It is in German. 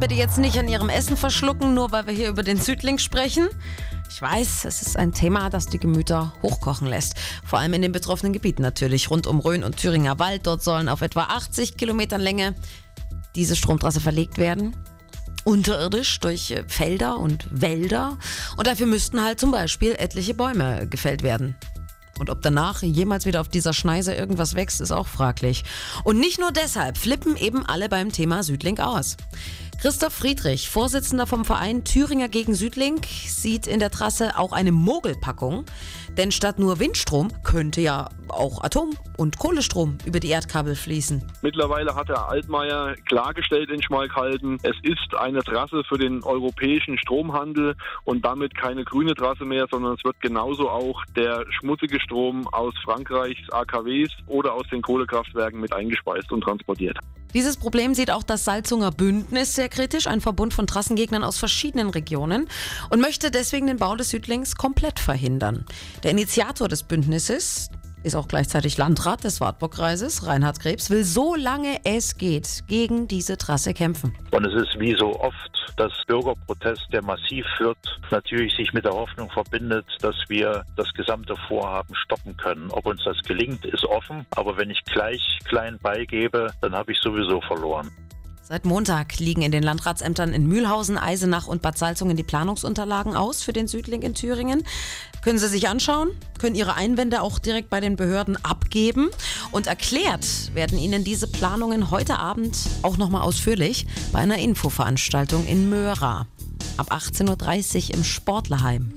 Bitte jetzt nicht an Ihrem Essen verschlucken, nur weil wir hier über den Südling sprechen. Ich weiß, es ist ein Thema, das die Gemüter hochkochen lässt. Vor allem in den betroffenen Gebieten natürlich, rund um Rhön und Thüringer Wald. Dort sollen auf etwa 80 Kilometern Länge diese Stromtrasse verlegt werden. Unterirdisch durch äh, Felder und Wälder. Und dafür müssten halt zum Beispiel etliche Bäume gefällt werden. Und ob danach jemals wieder auf dieser Schneise irgendwas wächst, ist auch fraglich. Und nicht nur deshalb flippen eben alle beim Thema Südlink aus. Christoph Friedrich, Vorsitzender vom Verein Thüringer gegen Südlink, sieht in der Trasse auch eine Mogelpackung. Denn statt nur Windstrom könnte ja auch Atom- und Kohlestrom über die Erdkabel fließen. Mittlerweile hat Herr Altmaier klargestellt in Schmalkalden, es ist eine Trasse für den europäischen Stromhandel und damit keine grüne Trasse mehr, sondern es wird genauso auch der schmutzige Strom aus Frankreichs AKWs oder aus den Kohlekraftwerken mit eingespeist und transportiert. Dieses Problem sieht auch das Salzunger Bündnis sehr kritisch, ein Verbund von Trassengegnern aus verschiedenen Regionen, und möchte deswegen den Bau des Südlings komplett verhindern. Der Initiator des Bündnisses, ist auch gleichzeitig Landrat des Wartburgkreises, Reinhard Krebs, will so lange es geht gegen diese Trasse kämpfen. Und es ist wie so oft, dass Bürgerprotest, der massiv wird, natürlich sich mit der Hoffnung verbindet, dass wir das gesamte Vorhaben stoppen können. Ob uns das gelingt, ist offen, aber wenn ich gleich klein beigebe, dann habe ich sowieso verloren. Seit Montag liegen in den Landratsämtern in Mühlhausen, Eisenach und Bad Salzungen die Planungsunterlagen aus für den Südling in Thüringen. Können Sie sich anschauen, können Ihre Einwände auch direkt bei den Behörden abgeben und erklärt werden Ihnen diese Planungen heute Abend auch nochmal ausführlich bei einer Infoveranstaltung in Möhra ab 18.30 Uhr im Sportlerheim.